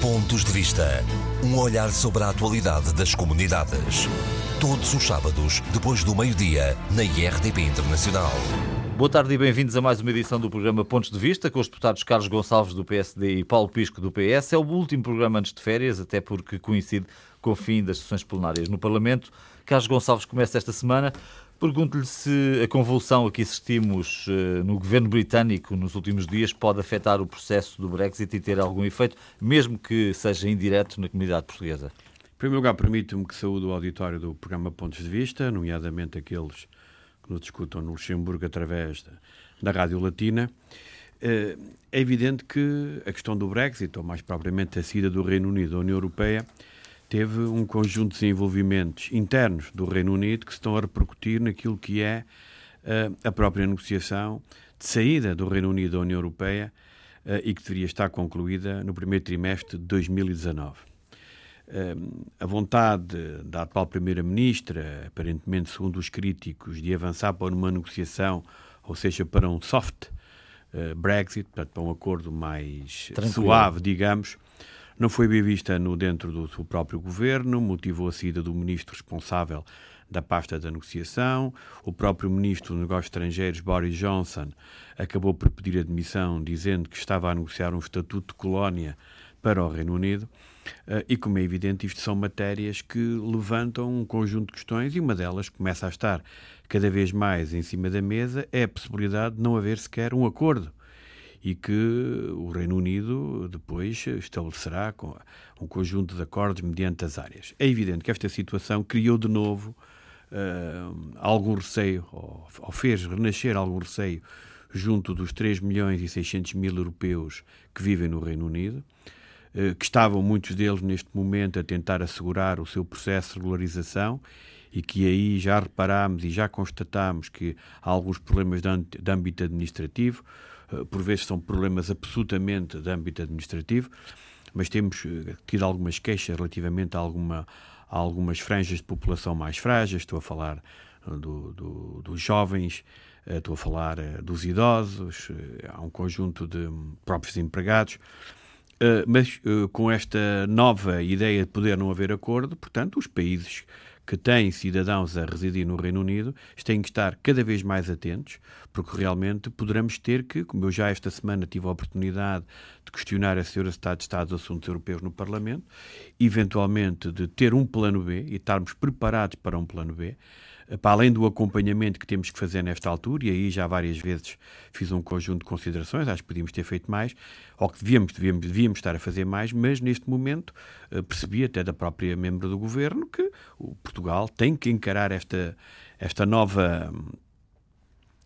Pontos de Vista. Um olhar sobre a atualidade das comunidades. Todos os sábados, depois do meio-dia, na IRTP Internacional. Boa tarde e bem-vindos a mais uma edição do programa Pontos de Vista, com os deputados Carlos Gonçalves do PSD e Paulo Pisco do PS. É o último programa antes de férias, até porque coincide com o fim das sessões plenárias no Parlamento. Carlos Gonçalves começa esta semana. Pergunto-lhe se a convulsão a que assistimos uh, no governo britânico nos últimos dias pode afetar o processo do Brexit e ter algum efeito, mesmo que seja indireto na comunidade portuguesa. Em primeiro lugar, permito-me que saúde o auditório do programa Pontos de Vista, nomeadamente aqueles que nos discutam no Luxemburgo através da, da Rádio Latina. Uh, é evidente que a questão do Brexit, ou mais propriamente a saída do Reino Unido da União Europeia, teve um conjunto de desenvolvimentos internos do Reino Unido que se estão a repercutir naquilo que é uh, a própria negociação de saída do Reino Unido da União Europeia uh, e que deveria estar concluída no primeiro trimestre de 2019. Uh, a vontade da atual Primeira-Ministra, aparentemente segundo os críticos, de avançar para uma negociação, ou seja, para um soft Brexit, portanto, para um acordo mais Tranquilo. suave, digamos, não foi bem vista no dentro do próprio governo, motivou a saída do ministro responsável da pasta da negociação. O próprio ministro dos Negócios Estrangeiros, Boris Johnson, acabou por pedir admissão, dizendo que estava a negociar um estatuto de colónia para o Reino Unido. Uh, e, como é evidente, isto são matérias que levantam um conjunto de questões e uma delas começa a estar cada vez mais em cima da mesa é a possibilidade de não haver sequer um acordo e que o Reino Unido depois estabelecerá um conjunto de acordos mediante as áreas. É evidente que esta situação criou de novo uh, algum receio, ou, ou, fez renascer algum receio junto dos 3 milhões e 600 mil europeus que vivem no Reino Unido, uh, que estavam muitos deles neste momento a tentar assegurar o seu processo de regularização e que aí já reparámos e já constatámos que há alguns problemas de, âmbito administrativo. Eh, por vezes são problemas absolutamente de âmbito administrativo, mas temos eh, tido algumas queixas relativamente a, alguma, a algumas franjas de população mais frágeis. Estou a falar eh, do, do, dos jovens, estou a falar dos idosos, há um conjunto de próprios empregados. Mas com esta nova ideia de poder não haver acordo, portanto, os países que têm cidadãos a residir no Reino Unido têm que estar cada vez mais atentos, porque realmente poderemos ter que, como eu já esta semana tive a oportunidade de questionar a Senhora Estado de Estado dos Assuntos Europeus no Parlamento, eventualmente de ter um plano B e estarmos preparados para um plano B, para além do acompanhamento que temos que fazer nesta altura, e aí já várias vezes fiz um conjunto de considerações, acho que podíamos ter feito mais, ou que devíamos, devíamos, devíamos estar a fazer mais, mas neste momento eh, percebi até da própria membro do governo que o Portugal tem que encarar esta, esta nova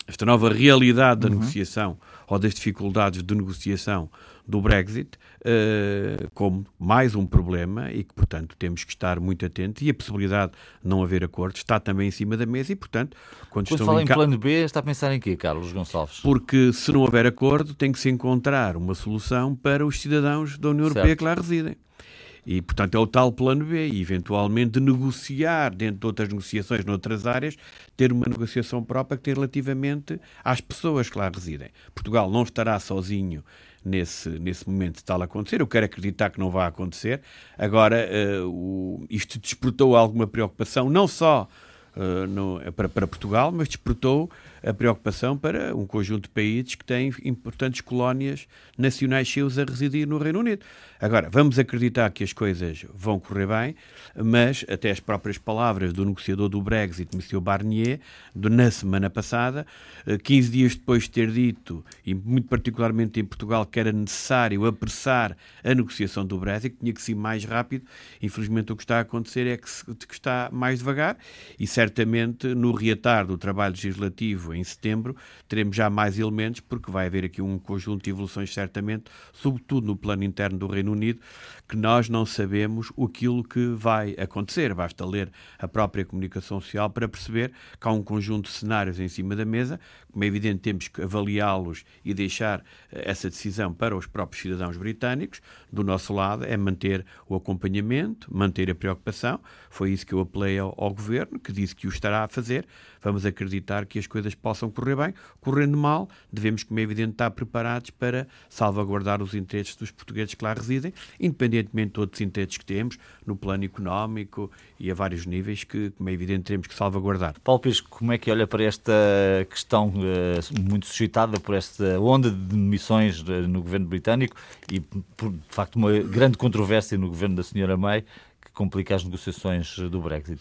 esta nova realidade da uhum. negociação ou das dificuldades de negociação do Brexit uh, como mais um problema e que, portanto, temos que estar muito atentos e a possibilidade de não haver acordo está também em cima da mesa e, portanto, quando, quando fala em, ca... plano B, está a pensar em quê, Carlos Gonçalves? Porque se não houver acordo, tem que se encontrar uma solução para os cidadãos da União Europeia certo. que lá residem. E, portanto, é o tal plano B, e eventualmente negociar dentro de outras negociações noutras áreas, ter uma negociação própria que tem relativamente às pessoas que lá residem. Portugal não estará sozinho nesse, nesse momento de tal acontecer. Eu quero acreditar que não vai acontecer. Agora, uh, o, isto despertou alguma preocupação, não só uh, no, para, para Portugal, mas despertou a preocupação para um conjunto de países que têm importantes colónias nacionais seus a residir no Reino Unido. Agora, vamos acreditar que as coisas vão correr bem, mas até as próprias palavras do negociador do Brexit, M. Barnier, na semana passada, 15 eh, dias depois de ter dito, e muito particularmente em Portugal, que era necessário apressar a negociação do Brexit, que tinha que ser mais rápido. Infelizmente, o que está a acontecer é que, se, que está mais devagar e certamente no reatar do trabalho legislativo em setembro, teremos já mais elementos, porque vai haver aqui um conjunto de evoluções, certamente, sobretudo no plano interno do Reino Unido, que nós não sabemos aquilo que vai acontecer. Basta ler a própria comunicação social para perceber que há um conjunto de cenários em cima da mesa. Como é evidente, temos que avaliá-los e deixar eh, essa decisão para os próprios cidadãos britânicos. Do nosso lado, é manter o acompanhamento, manter a preocupação. Foi isso que eu apelei ao, ao governo, que disse que o estará a fazer. Vamos acreditar que as coisas possam correr bem. Correndo mal, devemos, como é evidente, estar preparados para salvaguardar os interesses dos portugueses que lá residem, independentemente de todos os interesses que temos, no plano económico e a vários níveis, que, como é evidente, teremos que salvaguardar. Paulo Pisco, como é que olha para esta questão uh, muito suscitada por esta onda de missões uh, no governo britânico e, por, de facto, uma grande controvérsia no governo da senhora May que complica as negociações do Brexit?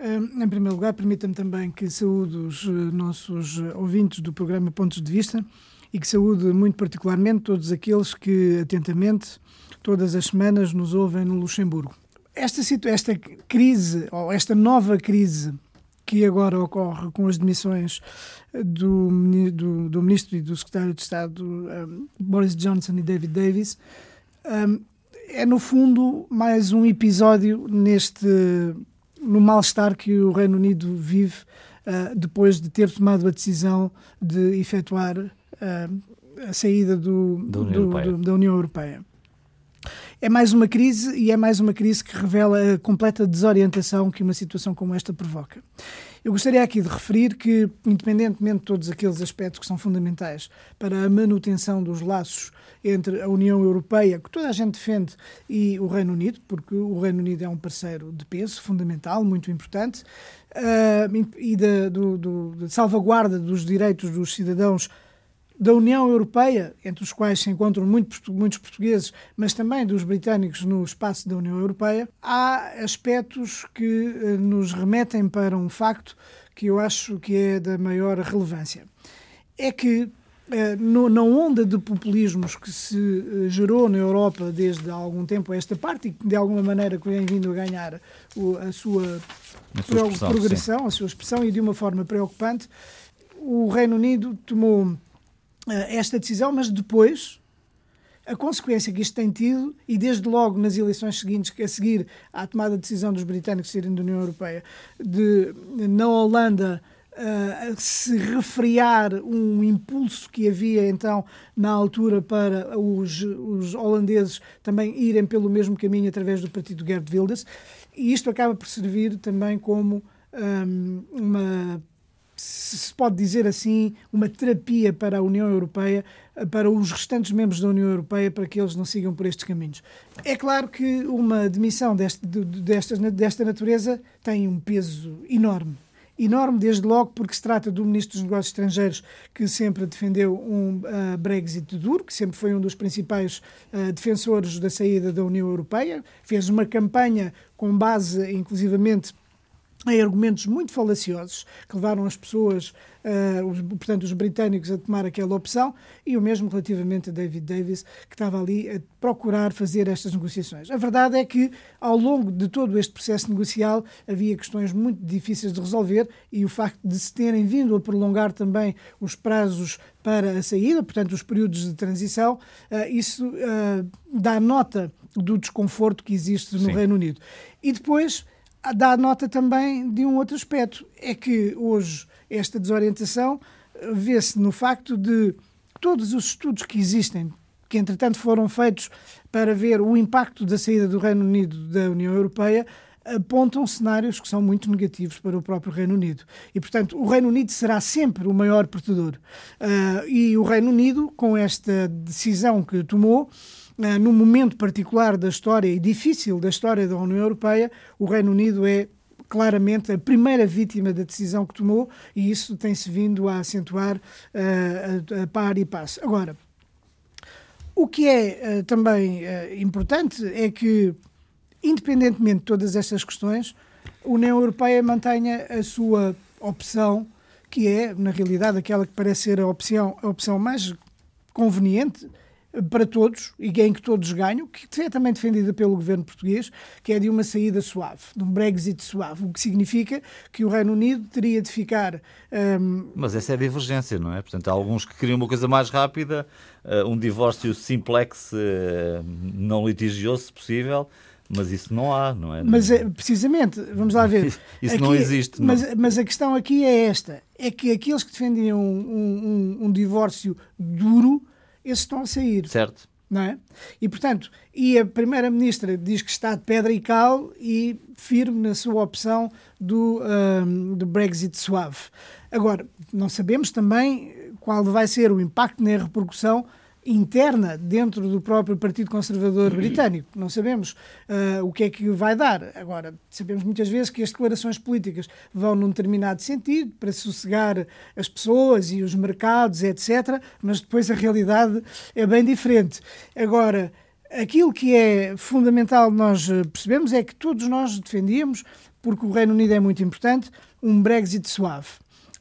Em primeiro lugar, permita-me também que saúde os eh, nossos ouvintes do programa Pontos de Vista e que saúde muito particularmente todos aqueles que atentamente, todas as semanas, nos ouvem no Luxemburgo. Esta, esta crise, ou esta nova crise que agora ocorre com as demissões do, do, do Ministro e do Secretário de Estado um, Boris Johnson e David Davis, um, é no fundo mais um episódio neste no mal-estar que o Reino Unido vive uh, depois de ter tomado a decisão de efetuar uh, a saída do, da, União do, do, da União Europeia. É mais uma crise e é mais uma crise que revela a completa desorientação que uma situação como esta provoca. Eu gostaria aqui de referir que, independentemente de todos aqueles aspectos que são fundamentais para a manutenção dos laços entre a União Europeia, que toda a gente defende, e o Reino Unido, porque o Reino Unido é um parceiro de peso fundamental, muito importante, uh, e da, do, do, da salvaguarda dos direitos dos cidadãos da União Europeia, entre os quais se encontram muito, muitos portugueses, mas também dos britânicos no espaço da União Europeia, há aspectos que eh, nos remetem para um facto que eu acho que é da maior relevância. É que eh, na onda de populismos que se eh, gerou na Europa desde há algum tempo a esta parte e que de alguma maneira vem vindo a ganhar a sua, a sua progressão, sim. a sua expressão e de uma forma preocupante, o Reino Unido tomou esta decisão, mas depois a consequência que isto tem tido, e desde logo nas eleições seguintes, a seguir à tomada de decisão dos britânicos saírem da União Europeia, de na Holanda uh, se refriar um impulso que havia então na altura para os, os holandeses também irem pelo mesmo caminho através do partido Gerd Wilders, e isto acaba por servir também como um, uma se pode dizer assim, uma terapia para a União Europeia, para os restantes membros da União Europeia, para que eles não sigam por estes caminhos. É claro que uma demissão deste, desta, desta natureza tem um peso enorme. Enorme, desde logo, porque se trata do Ministro dos Negócios Estrangeiros que sempre defendeu um uh, Brexit duro, que sempre foi um dos principais uh, defensores da saída da União Europeia, fez uma campanha com base, inclusivamente, em argumentos muito falaciosos que levaram as pessoas, uh, os, portanto, os britânicos a tomar aquela opção e o mesmo relativamente a David Davis, que estava ali a procurar fazer estas negociações. A verdade é que, ao longo de todo este processo negocial, havia questões muito difíceis de resolver e o facto de se terem vindo a prolongar também os prazos para a saída, portanto, os períodos de transição, uh, isso uh, dá nota do desconforto que existe no Sim. Reino Unido. E depois dá nota também de um outro aspecto. É que hoje esta desorientação eh, vê-se no facto de todos os estudos que existem, que entretanto foram feitos para ver o impacto da saída do Reino Unido da União Europeia, apontam cenários que são muito negativos para o próprio Reino Unido. E, portanto, o Reino Unido será sempre o maior perdedor. Uh, e o Reino Unido, com esta decisão que tomou, uh, num momento particular da história e difícil da história da União Europeia, o Reino Unido é claramente a primeira vítima da decisão que tomou e isso tem-se vindo a acentuar uh, a, a par e passo. Agora, o que é uh, também uh, importante é que, independentemente de todas estas questões, a União Europeia mantenha a sua opção, que é, na realidade, aquela que parece ser a opção, a opção mais conveniente para todos e em que todos ganham, que é também defendida pelo governo português, que é de uma saída suave, de um Brexit suave, o que significa que o Reino Unido teria de ficar. Um... Mas essa é a divergência, não é? Portanto, há alguns que queriam uma coisa mais rápida, uh, um divórcio simplex, uh, não litigioso, se possível. Mas isso não há, não é? Mas é, precisamente, vamos lá ver. isso aqui, não existe. Mas, não. mas a questão aqui é esta: é que aqueles que defendiam um, um, um divórcio duro esses estão a sair. Certo. não é? E, portanto, e a Primeira-Ministra diz que está de pedra e cal e firme na sua opção do, um, do Brexit suave. Agora, não sabemos também qual vai ser o impacto nem a repercussão interna dentro do próprio Partido Conservador Britânico. Não sabemos uh, o que é que vai dar. Agora, sabemos muitas vezes que as declarações políticas vão num determinado sentido para sossegar as pessoas e os mercados, etc., mas depois a realidade é bem diferente. Agora, aquilo que é fundamental nós percebemos é que todos nós defendíamos, porque o Reino Unido é muito importante, um Brexit suave.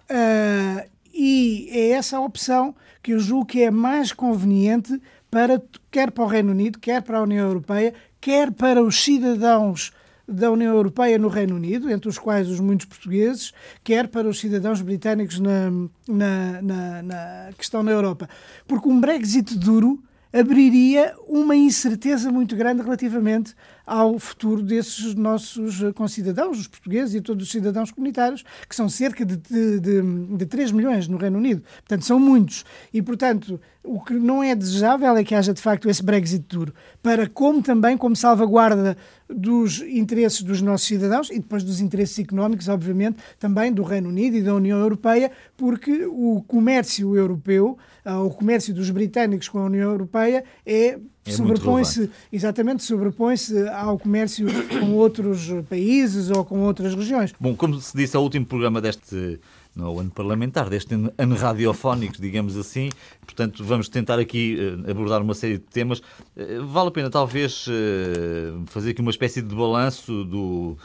Uh, e é essa a opção que eu julgo que é mais conveniente para quer para o Reino Unido, quer para a União Europeia, quer para os cidadãos da União Europeia no Reino Unido, entre os quais os muitos portugueses, quer para os cidadãos britânicos na, na, na, na que estão na Europa. Porque um Brexit duro abriria uma incerteza muito grande relativamente ao futuro desses nossos concidadãos, os portugueses e todos os cidadãos comunitários, que são cerca de, de, de, de 3 milhões no Reino Unido. Portanto, são muitos. E, portanto, o que não é desejável é que haja, de facto, esse Brexit duro, para como também como salvaguarda dos interesses dos nossos cidadãos e depois dos interesses económicos, obviamente, também do Reino Unido e da União Europeia, porque o comércio europeu, ah, o comércio dos britânicos com a União Europeia é é sobrepõe-se exatamente sobrepõe-se ao comércio com outros países ou com outras regiões. Bom, como se disse, é o último programa deste no ano parlamentar, deste ano radiofónico, digamos assim. Portanto, vamos tentar aqui uh, abordar uma série de temas. Uh, vale a pena, talvez, uh, fazer aqui uma espécie de balanço do,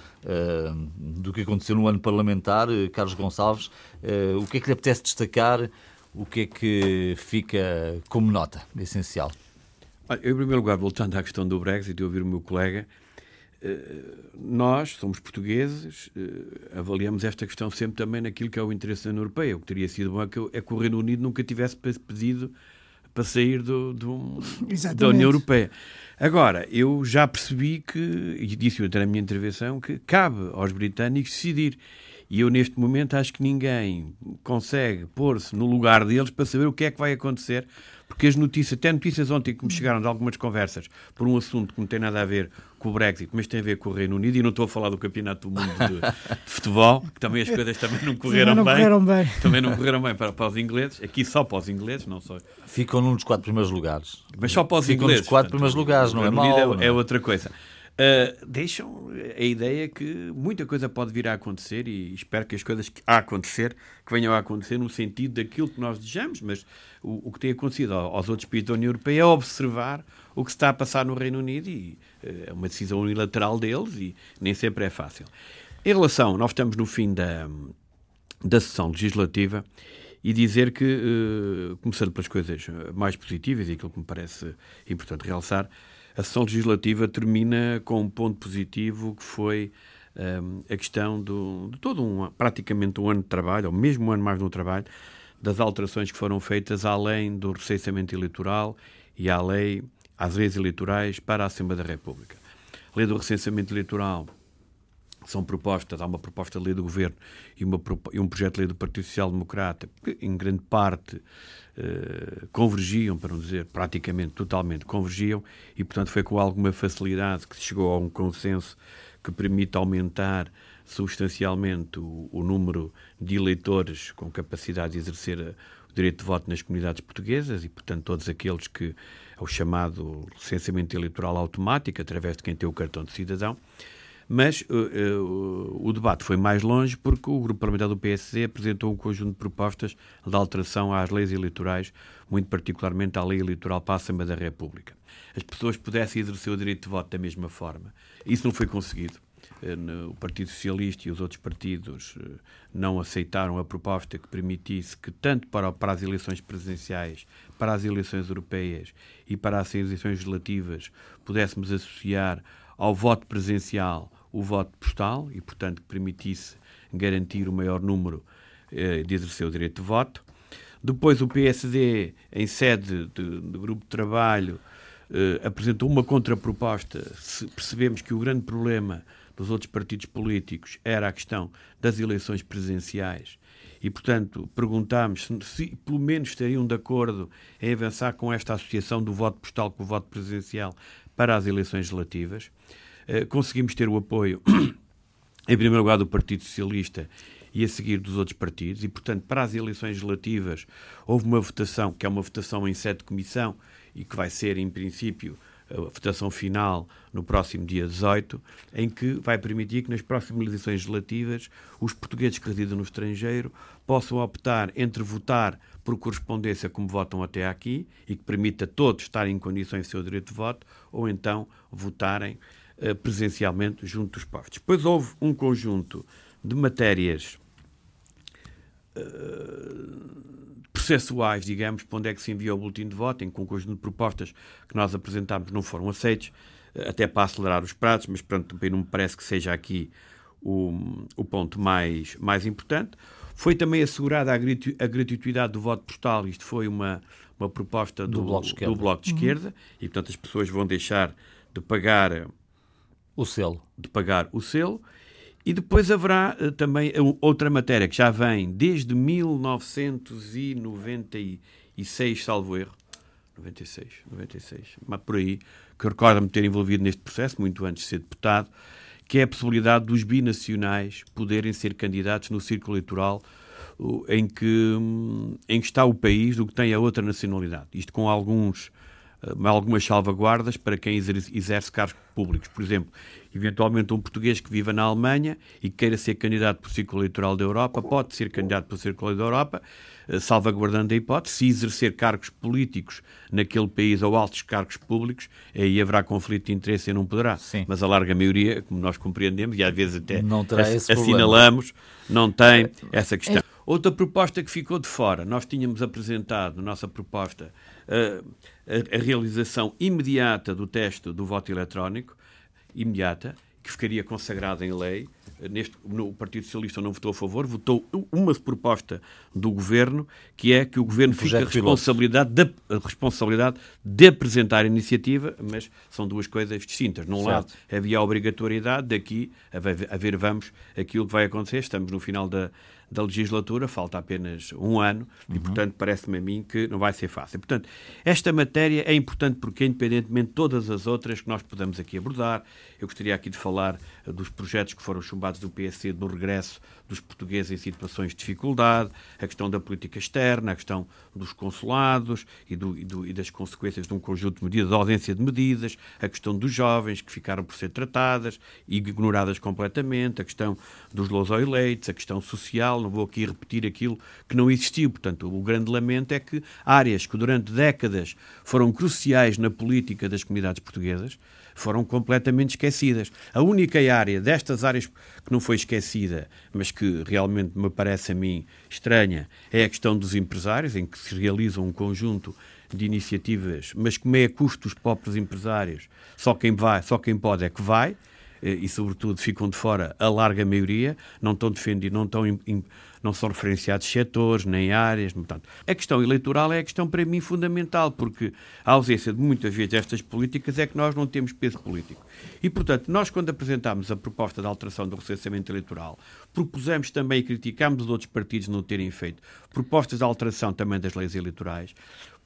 do que aconteceu no ano parlamentar. Carlos Gonçalves, o que é que lhe apetece destacar? O que é que fica como nota essencial? Eu, em primeiro lugar, voltando à questão do Brexit e ouvir o meu colega, eh, nós, somos portugueses, eh, avaliamos esta questão sempre também naquilo que é o interesse da União Europeia. O que teria sido bom é que, é que o Reino Unido nunca tivesse pedido para sair do, do da União Europeia. Agora, eu já percebi que, e disse até na minha intervenção, que cabe aos britânicos decidir. E eu, neste momento, acho que ninguém consegue pôr-se no lugar deles para saber o que é que vai acontecer porque as notícias, até notícias ontem que me chegaram de algumas conversas por um assunto que não tem nada a ver com o Brexit, mas tem a ver com o Reino Unido, e não estou a falar do Campeonato do Mundo de, de futebol, que também as coisas também não correram, não bem, correram bem. Também não correram bem para, para os ingleses, aqui só para os ingleses, não só. Ficam num dos quatro primeiros lugares. Mas só para os Ficam ingleses. nos quatro primeiros lugares, não é mal. É, é outra coisa. Uh, deixam a ideia que muita coisa pode vir a acontecer e espero que as coisas que a acontecer que venham a acontecer no sentido daquilo que nós desejamos, mas o, o que tem acontecido aos outros países da União Europeia é observar o que está a passar no Reino Unido e uh, é uma decisão unilateral deles e nem sempre é fácil. Em relação, nós estamos no fim da, da sessão legislativa e dizer que, uh, começando pelas coisas mais positivas e aquilo que me parece importante realçar, a sessão legislativa termina com um ponto positivo que foi um, a questão do, de todo um, praticamente um ano de trabalho, ou mesmo um ano mais no trabalho, das alterações que foram feitas além do recenseamento eleitoral e à lei, às leis eleitorais para a Assembleia da República. A lei do recenseamento eleitoral são propostas, há uma proposta de lei do Governo e, uma, e um projeto de lei do Partido Social Democrata, que em grande parte eh, convergiam, para não dizer praticamente totalmente convergiam, e portanto foi com alguma facilidade que se chegou a um consenso que permite aumentar substancialmente o, o número de eleitores com capacidade de exercer eh, o direito de voto nas comunidades portuguesas e, portanto, todos aqueles que é o chamado licenciamento eleitoral automático, através de quem tem o cartão de cidadão. Mas uh, uh, o debate foi mais longe porque o grupo parlamentar do PSD apresentou um conjunto de propostas de alteração às leis eleitorais, muito particularmente à lei eleitoral para a Assembleia da República. As pessoas pudessem exercer o direito de voto da mesma forma. Isso não foi conseguido. Uh, o Partido Socialista e os outros partidos não aceitaram a proposta que permitisse que, tanto para, para as eleições presidenciais, para as eleições europeias e para as eleições legislativas, pudéssemos associar ao voto presencial o voto postal e, portanto, que permitisse garantir o maior número eh, de exercer o direito de voto. Depois, o PSD, em sede de, de grupo de trabalho, eh, apresentou uma contraproposta. Se percebemos que o grande problema dos outros partidos políticos era a questão das eleições presidenciais e, portanto, perguntámos se, se, pelo menos estariam de acordo em avançar com esta associação do voto postal com o voto presidencial para as eleições legislativas. Uh, conseguimos ter o apoio, em primeiro lugar, do Partido Socialista e a seguir dos outros partidos, e, portanto, para as eleições legislativas houve uma votação, que é uma votação em sede de comissão e que vai ser, em princípio, a votação final no próximo dia 18, em que vai permitir que nas próximas eleições legislativas os portugueses que residem no estrangeiro possam optar entre votar por correspondência como votam até aqui e que permita a todos estarem em condições de seu direito de voto ou então votarem uh, presencialmente junto dos postos. Depois houve um conjunto de matérias uh, processuais, digamos, para onde é que se enviou o boletim de voto, em que um conjunto de propostas que nós apresentámos não foram aceitos, eh, até para acelerar os prazos, mas pronto, também não me parece que seja aqui o, o ponto mais, mais importante. Foi também assegurada a, a gratuidade do voto postal, isto foi uma, uma proposta do, do, bloco, de do bloco de uhum. Esquerda, e portanto as pessoas vão deixar de pagar o selo. De pagar o selo. E depois haverá uh, também outra matéria que já vem desde 1996, salvo erro. 96, 96, mas por aí, que recorda-me ter envolvido neste processo, muito antes de ser deputado, que é a possibilidade dos binacionais poderem ser candidatos no círculo eleitoral em que, hum, em que está o país do que tem a outra nacionalidade. Isto com alguns eh, algumas salvaguardas para quem exerce cargos públicos. Por exemplo, eventualmente um português que viva na Alemanha e queira ser candidato para o Círculo Eleitoral da Europa, pode ser candidato para o Círculo da Europa, eh, salvaguardando a hipótese, se exercer cargos políticos naquele país ou altos cargos públicos, aí haverá conflito de interesse e não poderá. Sim. Mas a larga maioria, como nós compreendemos, e às vezes até assinalamos, não tem essa questão. É. Outra proposta que ficou de fora, nós tínhamos apresentado, nossa proposta, a, a, realização imediata do teste do voto eletrónico, imediata, que ficaria consagrada em lei. Neste, no, o Partido Socialista não votou a favor, votou uma proposta do Governo, que é que o Governo fica a responsabilidade de, a responsabilidade de apresentar a iniciativa, mas são duas coisas distintas. Num certo. lado havia a obrigatoriedade, daqui a ver, a ver vamos aquilo que vai acontecer, estamos no final da, da legislatura, falta apenas um ano, uhum. e portanto parece-me a mim que não vai ser fácil. Portanto, esta matéria é importante porque, independentemente de todas as outras que nós podemos aqui abordar, eu gostaria aqui de falar dos projetos que foram chumbados do PSD no regresso dos portugueses em situações de dificuldade, a questão da política externa, a questão dos consulados e, do, e, do, e das consequências de um conjunto de medidas, da ausência de medidas, a questão dos jovens que ficaram por ser tratadas e ignoradas completamente, a questão dos eleitos, a questão social, não vou aqui repetir aquilo que não existiu. Portanto, o grande lamento é que áreas que durante décadas foram cruciais na política das comunidades portuguesas, foram completamente esquecidas. A única área destas áreas que não foi esquecida, mas que realmente me parece a mim estranha, é a questão dos empresários, em que se realiza um conjunto de iniciativas, mas como é a custo dos próprios empresários, só quem vai, só quem pode é que vai, eh, e sobretudo ficam de fora a larga maioria, não estão defendidos, não estão não são referenciados setores nem áreas. Portanto, a questão eleitoral é a questão para mim fundamental, porque a ausência de muitas vezes destas políticas é que nós não temos peso político. E, portanto, nós quando apresentámos a proposta de alteração do recenseamento eleitoral, propusemos também e criticámos os outros partidos não terem feito propostas de alteração também das leis eleitorais,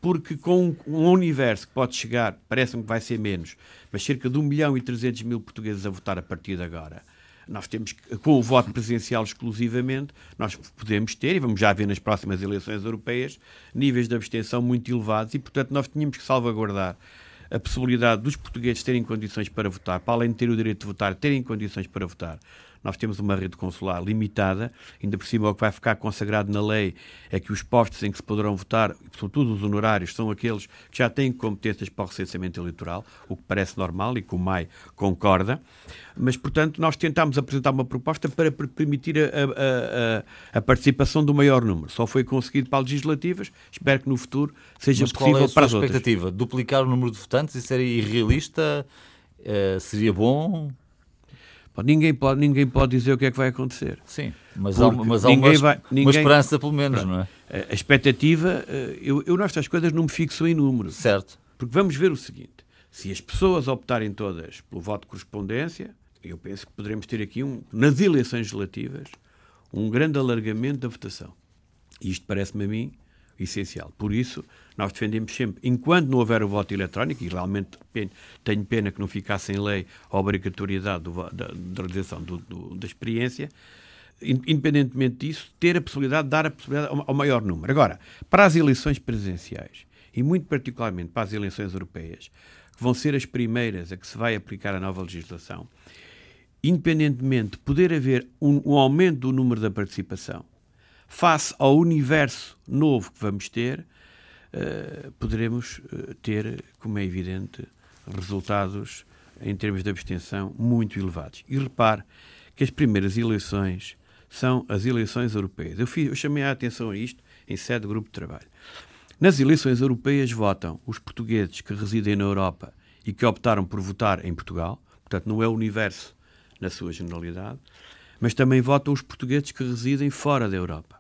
porque com um universo que pode chegar, parece-me que vai ser menos, mas cerca de 1 milhão e 300 mil portugueses a votar a partir de agora, nós temos, com o voto presidencial exclusivamente, nós podemos ter, e vamos já ver nas próximas eleições europeias, níveis de abstenção muito elevados e, portanto, nós tínhamos que salvaguardar a possibilidade dos portugueses terem condições para votar, para além de ter o direito de votar, terem condições para votar nós temos uma rede consular limitada, ainda por cima o que vai ficar consagrado na lei é que os postos em que se poderão votar, sobretudo os honorários, são aqueles que já têm competências para o recenseamento eleitoral, o que parece normal e que o MAI concorda, mas, portanto, nós tentámos apresentar uma proposta para permitir a, a, a, a participação do maior número. Só foi conseguido para legislativas, espero que no futuro seja mas possível qual é a para as outras. expectativa? Duplicar o número de votantes? Isso era irrealista? Uh, seria bom? Ninguém pode, ninguém pode dizer o que é que vai acontecer. Sim, mas há, mas há uma, vai, ninguém, uma esperança, pelo menos, não é? A expectativa, eh, eu, eu nestas coisas não me fixo em número. Certo. Porque vamos ver o seguinte: se as pessoas optarem todas pelo voto de correspondência, eu penso que poderemos ter aqui, um, nas eleições legislativas, um grande alargamento da votação. E isto parece-me a mim essencial. Por isso, nós defendemos sempre, enquanto não houver o voto eletrónico, e realmente tenho pena que não ficasse em lei a obrigatoriedade do, da, da realização do, do, da experiência, independentemente disso, ter a possibilidade de dar a possibilidade ao, maior número. Agora, para as eleições presidenciais, e muito particularmente para as eleições europeias, que vão ser as primeiras a que se vai aplicar a nova legislação, independentemente de poder haver um, um aumento do número da participação, face ao universo novo que vamos ter, uh, poderemos uh, ter, como é evidente, resultados em termos de abstenção muito elevados. E repare que as primeiras eleições são as eleições europeias. Eu, fiz, eu chamei a atenção a isto em sede de grupo de trabalho. Nas eleições europeias votam os portugueses que residem na Europa e que optaram por votar em Portugal, portanto, não é o universo na sua generalidade, mas também votam os portugueses que residem fora da Europa.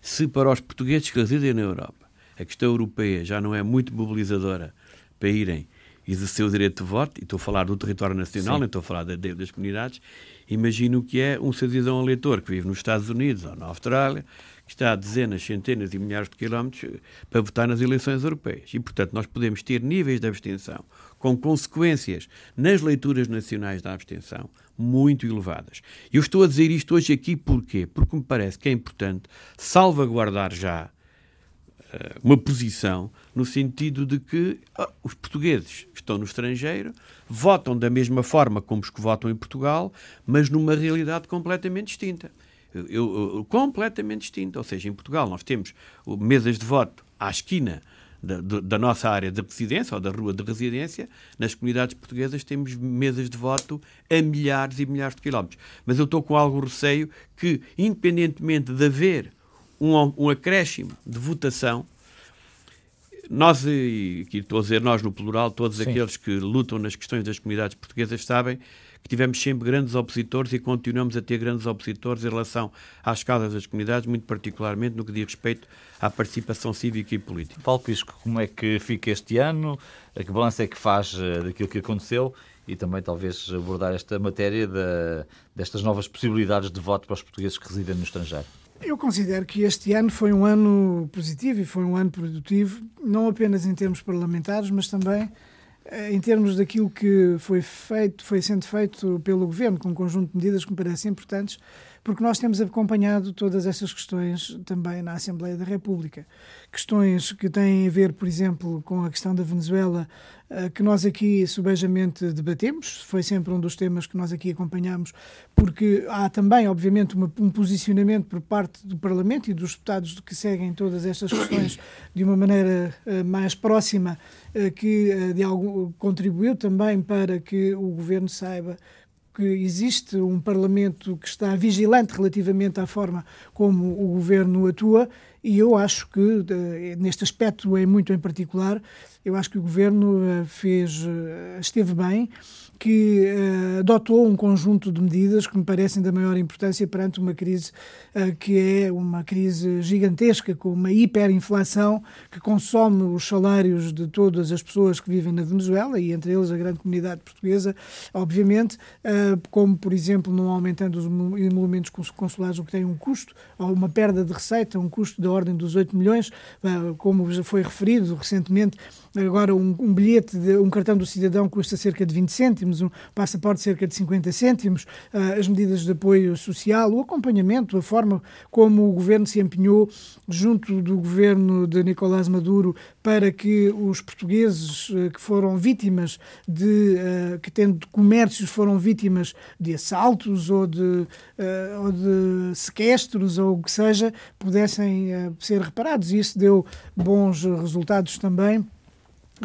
Se para os portugueses que residem na Europa a questão europeia já não é muito mobilizadora para irem exercer o direito de voto, e estou a falar do território nacional, não estou a falar das comunidades, imagino que é um cidadão eleitor que vive nos Estados Unidos ou na Austrália, que está a dezenas, centenas e milhares de quilómetros para votar nas eleições europeias. E, portanto, nós podemos ter níveis de abstenção com consequências nas leituras nacionais da abstenção muito elevadas. Eu estou a dizer isto hoje aqui porquê? Porque me parece que é importante salvaguardar já uh, uma posição no sentido de que uh, os portugueses que estão no estrangeiro votam da mesma forma como os que votam em Portugal, mas numa realidade completamente distinta eu, eu, completamente distinta. Ou seja, em Portugal nós temos mesas de voto à esquina da, da, nossa área de residência ou da rua de residência, nas comunidades portuguesas temos mesas de voto a milhares e milhares de quilómetros. Mas eu estou com algo receio que, independentemente de haver um, um acréscimo de votação, nós, e aqui estou a dizer nós no plural, todos Sim. aqueles que lutam nas questões das comunidades portuguesas sabem que tivemos sempre grandes opositores e continuamos a ter grandes opositores em relação às causas das comunidades, muito particularmente no que diz respeito à participação cívica e política. Paulo Pisco, como é que fica este ano? A que balanço é que faz eh, daquilo que aconteceu? E também talvez abordar esta matéria de, destas novas possibilidades de voto para os portugueses que residem no estrangeiro. Eu considero que este ano foi um ano positivo e foi um ano produtivo, não apenas em termos parlamentares, mas também em termos daquilo que foi feito, foi sendo feito pelo Governo, com um conjunto de medidas que me parecem importantes, porque nós temos acompanhado todas essas questões também na Assembleia da República. Questões que têm a ver, por exemplo, com a questão da Venezuela, eh, que nós aqui subejamente debatemos, foi sempre um dos temas que nós aqui acompanhamos, porque há também, obviamente, uma, um posicionamento por parte do Parlamento e dos deputados que seguem todas estas questões de uma maneira uh, mais próxima, uh, que de algo contribuiu também para que o Governo saiba que existe um Parlamento que está vigilante relativamente à forma como o governo atua, e eu acho que, neste aspecto, é muito em particular, eu acho que o governo eh, fez, eh, esteve bem que uh, adotou um conjunto de medidas que me parecem da maior importância perante uma crise que é uma crise gigantesca, com uma hiperinflação que consome os salários de todas as pessoas que vivem na Venezuela e entre eles a grande comunidade portuguesa, obviamente, como por exemplo não aumentando os emolumentos consulares, o que tem um custo, ou uma perda de receita, um custo da ordem dos 8 milhões, como já foi referido recentemente, agora um, um bilhete, de, um cartão do cidadão custa cerca de 20 cêntimos, um passaporte cerca de 50 cêntimos, ah, as medidas de apoio social, o acompanhamento, a forma como o governo se empenhou junto do governo de Nicolás Maduro para que os portugueses ah, que foram vítimas de, ah, que tendo comércios foram vítimas de assaltos ou de, ou de sequestros ou o que seja, pudessem ser reparados. Isso deu bons resultados também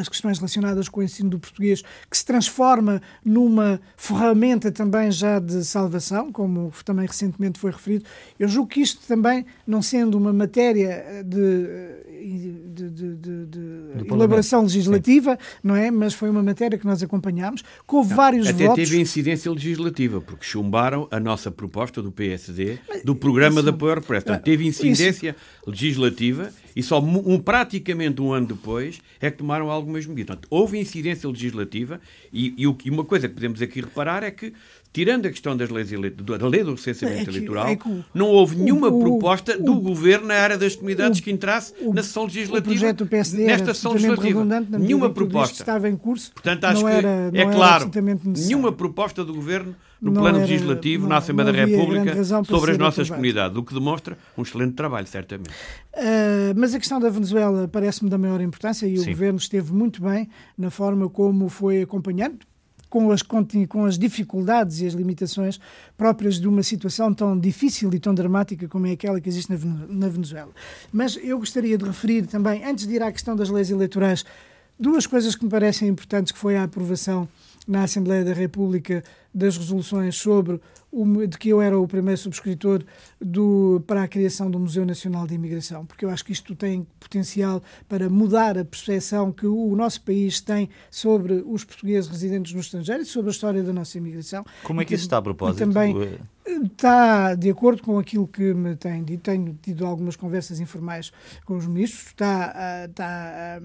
as questões relacionadas com o ensino do português, que se transforma numa ferramenta também já de salvação, como também recentemente foi referido. Eu julgo que isto também, não sendo uma matéria de, de, de, de elaboração legislativa, Sim. não é? Mas foi uma matéria que nós acompanhámos, com vários até votos. Até teve incidência legislativa, porque chumbaram a nossa proposta do PSD, do programa isso, de apoio ao repressão. Teve incidência isso, legislativa e só um, praticamente um ano depois é que tomaram algumas medidas. Portanto, houve incidência legislativa e, e, e uma coisa que podemos aqui reparar é que tirando a questão das leis da lei do recenseamento é que, eleitoral, é que o, não houve nenhuma o, proposta o, do governo na área das comunidades que entrasse na sessão legislativa. O projeto do PSD nesta sessão legislativa. Nenhuma proposta. estava em curso. Portanto, acho que era, é claro, nenhuma proposta do governo no não plano era, legislativo, não, na Assembleia da República, sobre as nossas comunidades, o que demonstra um excelente trabalho, certamente. Uh, mas a questão da Venezuela parece-me da maior importância e Sim. o governo esteve muito bem na forma como foi acompanhando, com as, com as dificuldades e as limitações próprias de uma situação tão difícil e tão dramática como é aquela que existe na Venezuela. Mas eu gostaria de referir também, antes de ir à questão das leis eleitorais, duas coisas que me parecem importantes, que foi a aprovação na Assembleia da República das resoluções sobre o, de que eu era o primeiro subscritor do, para a criação do Museu Nacional de Imigração, porque eu acho que isto tem potencial para mudar a percepção que o nosso país tem sobre os portugueses residentes no estrangeiro e sobre a história da nossa imigração. Como é que isso está a propósito? E também, Está de acordo com aquilo que me tem dito. Tenho tido algumas conversas informais com os ministros. Está, está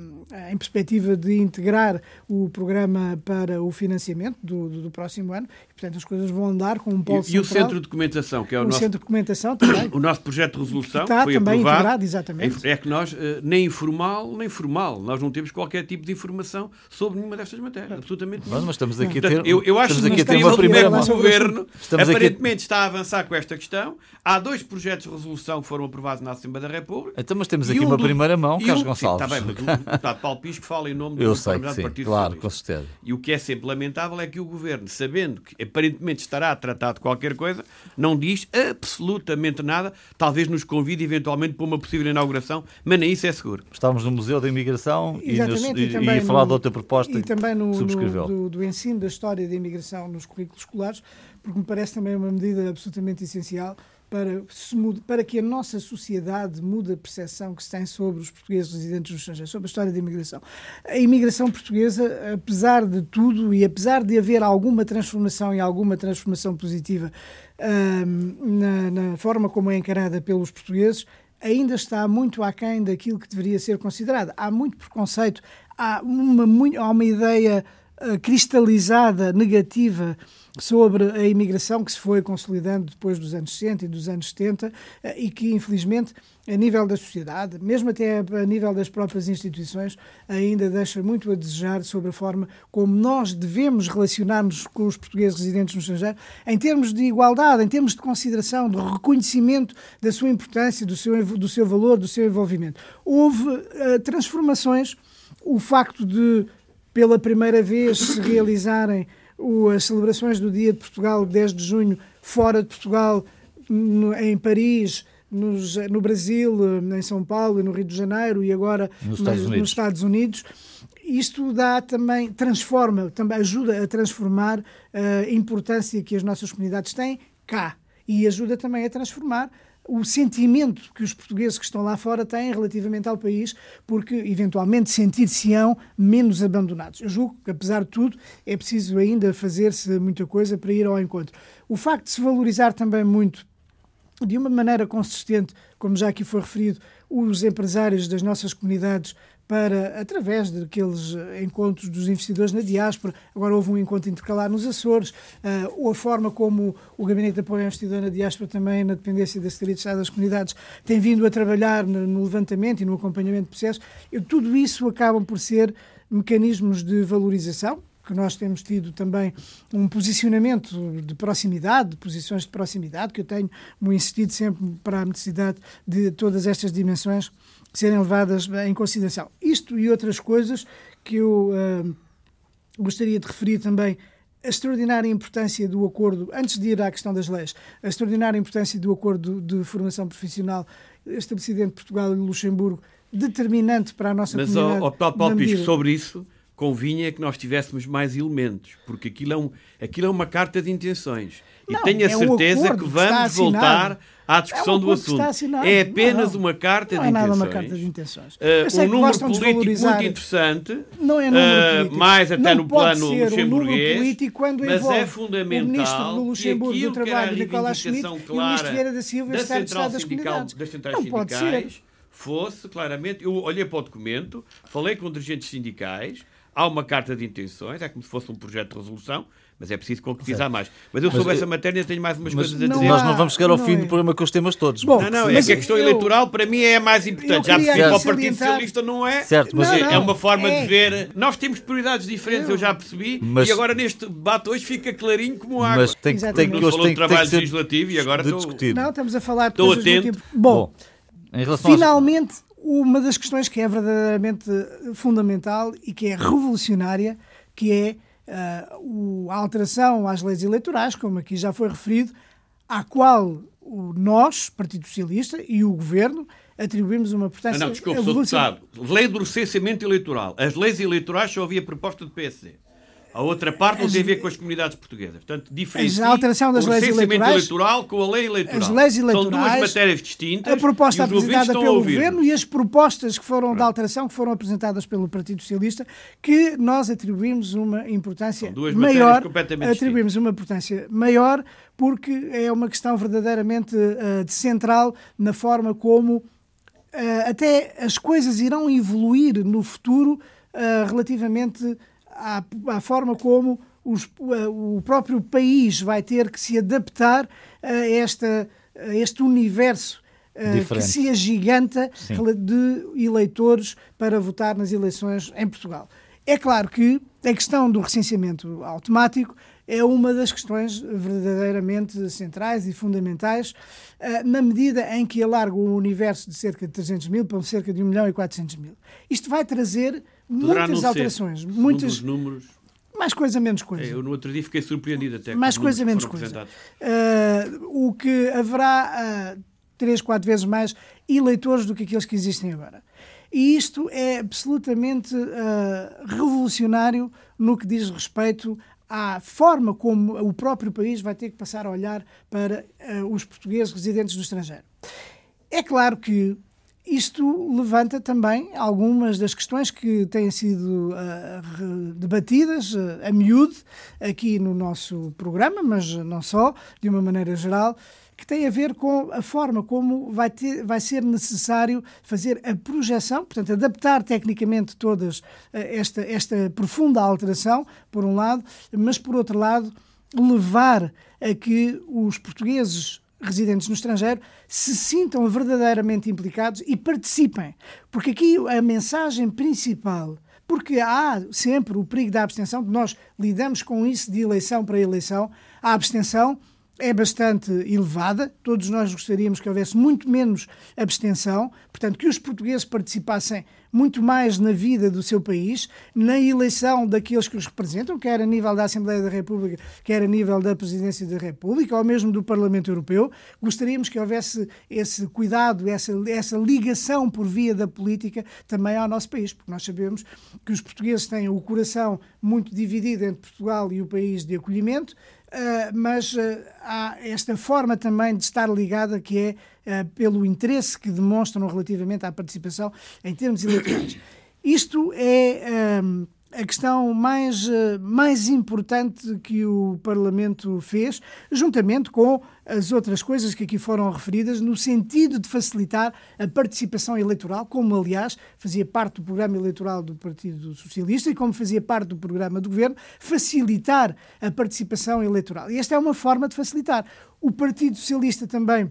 em perspectiva de integrar o programa para o financiamento do, do, do próximo ano. E, portanto, as coisas vão andar com um polo e, e o Centro de Documentação, que é o, o nosso... Centro de Documentação também. O nosso projeto de resolução está foi também aprovado, integrado, exatamente. É que nós, eh, nem informal, nem formal, nós não temos qualquer tipo de informação sobre nenhuma destas matérias. Absolutamente Mas, mas estamos aqui a ter, eu, eu acho estamos aqui a uma primeira mão. governo, estamos aparentemente está a avançar com esta questão. Há dois projetos de resolução que foram aprovados na Assembleia da República. Então, mas temos aqui um uma do... primeira mão, Carlos um... Gonçalves. Está bem, mas o deputado Paulo Pisco fala em nome do Eu sei que sim, Partido claro, com certeza. E o que é sempre lamentável é que o Governo, sabendo que aparentemente estará a tratar de qualquer coisa, não diz absolutamente nada. Talvez nos convide eventualmente para uma possível inauguração, mas nem isso é seguro. Estávamos no Museu da Imigração e, nos, e, e ia falar de outra proposta e também no, no do, do ensino da história da imigração nos currículos escolares porque me parece também uma medida absolutamente essencial para, mude, para que a nossa sociedade mude a percepção que se tem sobre os portugueses residentes no estrangeiro, sobre a história da imigração. A imigração portuguesa, apesar de tudo e apesar de haver alguma transformação e alguma transformação positiva hum, na, na forma como é encarada pelos portugueses, ainda está muito aquém daquilo que deveria ser considerado. Há muito preconceito, há uma, há uma ideia uh, cristalizada, negativa, sobre a imigração que se foi consolidando depois dos anos 60 e dos anos 70 eh, e que, infelizmente, a nível da sociedade, mesmo até a nível das próprias instituições, ainda deixa muito a desejar sobre a forma como nós devemos relacionar-nos com os portugueses residentes no estrangeiro, em termos de igualdade, em termos de consideração, de reconhecimento da sua importância, do seu, do seu valor, do seu envolvimento. Houve uh, transformações, o facto de, pela primeira vez, se realizarem as celebrações do Dia de Portugal, 10 de junho, fora de Portugal, em Paris, nos, no Brasil, em São Paulo e no Rio de Janeiro e agora nos Estados, nos Estados Unidos. Isto dá também, transforma, também ajuda a transformar a importância que as nossas comunidades têm cá e ajuda também a transformar o sentimento que os portugueses que estão lá fora têm relativamente ao país, porque eventualmente sentir-se-ão menos abandonados. Eu julgo que, apesar de tudo, é preciso ainda fazer-se muita coisa para ir ao encontro. O facto de se valorizar também muito, de uma maneira consistente, como já aqui foi referido, os empresários das nossas comunidades para, através daqueles eh, encontros dos investidores na diáspora, agora houve um encontro intercalar nos Açores, uh, ou a forma como o Gabinete de Apoio ao Investidor na Diáspora, também na dependência da Secretaria de Estado das Comunidades, tem vindo a trabalhar no, levantamento e no acompanhamento de processos, eu, tudo isso acabam por ser mecanismos de valorização, que nós temos tido também um posicionamento de proximidade, de posições de proximidade, que eu tenho insistido sempre para a necessidade de todas estas dimensões serem levadas em consideração. Isto e outras coisas que eu uh, gostaria de referir também a extraordinária importância do acordo, antes de ir à questão das leis, a extraordinária importância do acordo de formação profissional estabelecido entre Portugal e Luxemburgo, determinante para a nossa Mas, comunidade. Mas, Paulo, Paulo Pisco, sobre isso, convinha que nós tivéssemos mais elementos, porque aquilo é, um, aquilo é uma carta de intenções. E não, tenho a é certeza que vamos voltar à discussão é do assunto. É apenas não, uma carta não de é intenções. Nada uma carta de intenções. Uh, um número político muito interessante. Não é número uh, político. Mais até no plano luxemburguês. Um mas é fundamental. O ministro do Luxemburgo do Trabalho, Nicolás Schmidt, e o ministro Vieira da Silva, da Estado de Estado das Comunidades. Das centrais não sindicais, fosse claramente. Eu olhei para o documento, falei com dirigentes sindicais, há uma carta de intenções, é como se fosse um projeto de resolução, mas é preciso concretizar mais. Mas eu sobre Mas, essa matéria tenho mais umas Mas coisas a dizer. nós há- não vamos chegar ao não fim é. do programa com os temas todos. Bom, Não, não, é Mas que a questão eu- eleitoral para mim é a mais importante. Já percebi que o Partido Socialista não é. Certo, mas Não, é- não. É uma forma É. de ver. Nós temos prioridades diferentes, eu, já percebi. Mas- E agora neste debate hoje fica clarinho como água. mas tem, que- tem que hoje falou tem, de que- tem trabalho que legislativo e agora de estou- discutido. Não, estamos a falar de Estou atento. tipo. Bom, em relação às- finalmente, uma das questões que é verdadeiramente fundamental e que é revolucionária, que é a alteração às leis eleitorais, como aqui já foi referido, à qual o nós, Partido Socialista, e o Governo atribuímos uma Não, importância não, desculpe, sou evolucionária. deputado. Lei do recenseamento eleitoral. As leis eleitorais só havia proposta do PSD. A outra parte não tem a ver com as comunidades portuguesas. Portanto, diferencia A alteração das o leis eleitorais- eleitoral com a lei eleitoral. As leis São duas eleitorais, matérias distintas. A proposta apresentada pelo. Governo e as propostas que foram de alteração que foram apresentadas pelo Partido Socialista, que nós atribuímos uma importância São duas matérias maior, atribuímos uma importância maior porque é uma questão verdadeiramente de central na forma como eh, até as coisas irão evoluir no futuro eh, relativamente à, à forma como os- o próprio país vai ter que se adaptar a, esta, a este universo eh, que Diferente. se agiganta Sim. de eleitores para votar nas eleições em Portugal. É claro que a questão do recenseamento automático é uma das questões verdadeiramente centrais e fundamentais, eh, na medida em que alarga o universo de cerca de 300 mil para cerca de 1 milhão e 400 mil. Isto vai trazer Poderá muitas alterações, muitas, os números. mais coisa, menos coisa. É, eu no outro dia fiquei surpreendido até. Mais coisa, menos coisa. Uh, o que haverá uh, três, quatro vezes mais eleitores do que aqueles que existem agora. E isto é absolutamente uh, revolucionário no que diz respeito à forma como o próprio país vai ter que passar a olhar para uh, os portugueses residentes no estrangeiro. É claro que isto levanta também algumas das questões que têm sido re- debatidas ah, a miúde aqui no nosso programa, mas não só, de uma maneira geral, que tem a ver com a forma como vai, ter, vai ser necessário fazer a projeção, portanto, adaptar tecnicamente todas ah, esta, esta profunda alteração, por um lado, mas por outro lado, levar a que os portugueses residentes no estrangeiro se sintam verdadeiramente implicados e participem. Porque aqui a mensagem principal, porque há sempre o perigo da abstenção, nós lidamos com isso de eleição para eleição, a abstenção é bastante elevada, todos nós gostaríamos que houvesse muito menos abstenção, portanto, que os portugueses participassem muito mais na vida do seu país, na eleição daqueles que os representam, quer a nível da Assembleia da República, quer a nível da Presidência da República, ou mesmo do Parlamento Europeu. Gostaríamos que houvesse esse cuidado, essa, essa ligação por via da política também ao nosso país, porque nós sabemos que os portugueses têm o coração muito dividido entre Portugal e o país de acolhimento, mas uh, há esta forma também de estar ligada que é uh, pelo interesse que demonstram relativamente à participação em termos eleitorais. Isto é a questão mais, mais importante que o Parlamento fez, juntamente com as outras coisas que aqui foram referidas, no sentido de facilitar a participação eleitoral, como aliás fazia parte do programa eleitoral do Partido Socialista e como fazia parte do programa do Governo, facilitar a participação eleitoral. E esta é uma forma de facilitar. O Partido Socialista também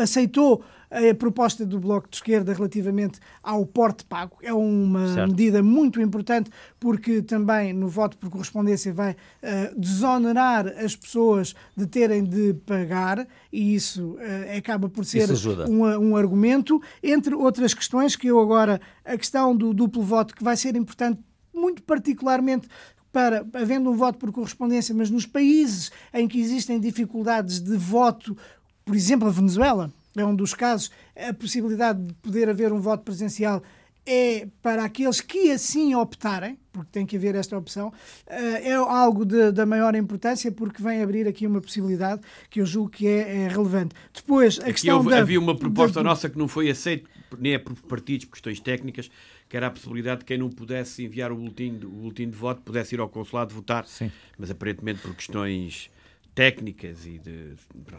aceitou a proposta do Bloco de Esquerda relativamente ao porte pago. É uma Certo. medida muito importante porque também no voto por correspondência vai uh, desonerar as pessoas de terem de pagar e isso uh, acaba por ser um, um argumento, entre outras questões que eu agora, a questão do duplo voto que vai ser importante muito particularmente para, havendo um voto por correspondência, mas nos países em que existem dificuldades de voto, por exemplo, a Venezuela, é um dos casos, a possibilidade de poder haver um voto presencial é para aqueles que assim optarem, porque tem que haver esta opção, eh, é algo de, da maior importância porque vem abrir aqui uma possibilidade que eu julgo que é, é relevante. Depois, a Aqui questão houve- da, havia uma proposta da- nossa que não foi aceita, nem é por partidos, por questões técnicas, que era a possibilidade de quem não pudesse enviar o boletim, de- o boletim de voto pudesse ir ao consulado votar. Sim. Mas aparentemente por questões técnicas e de,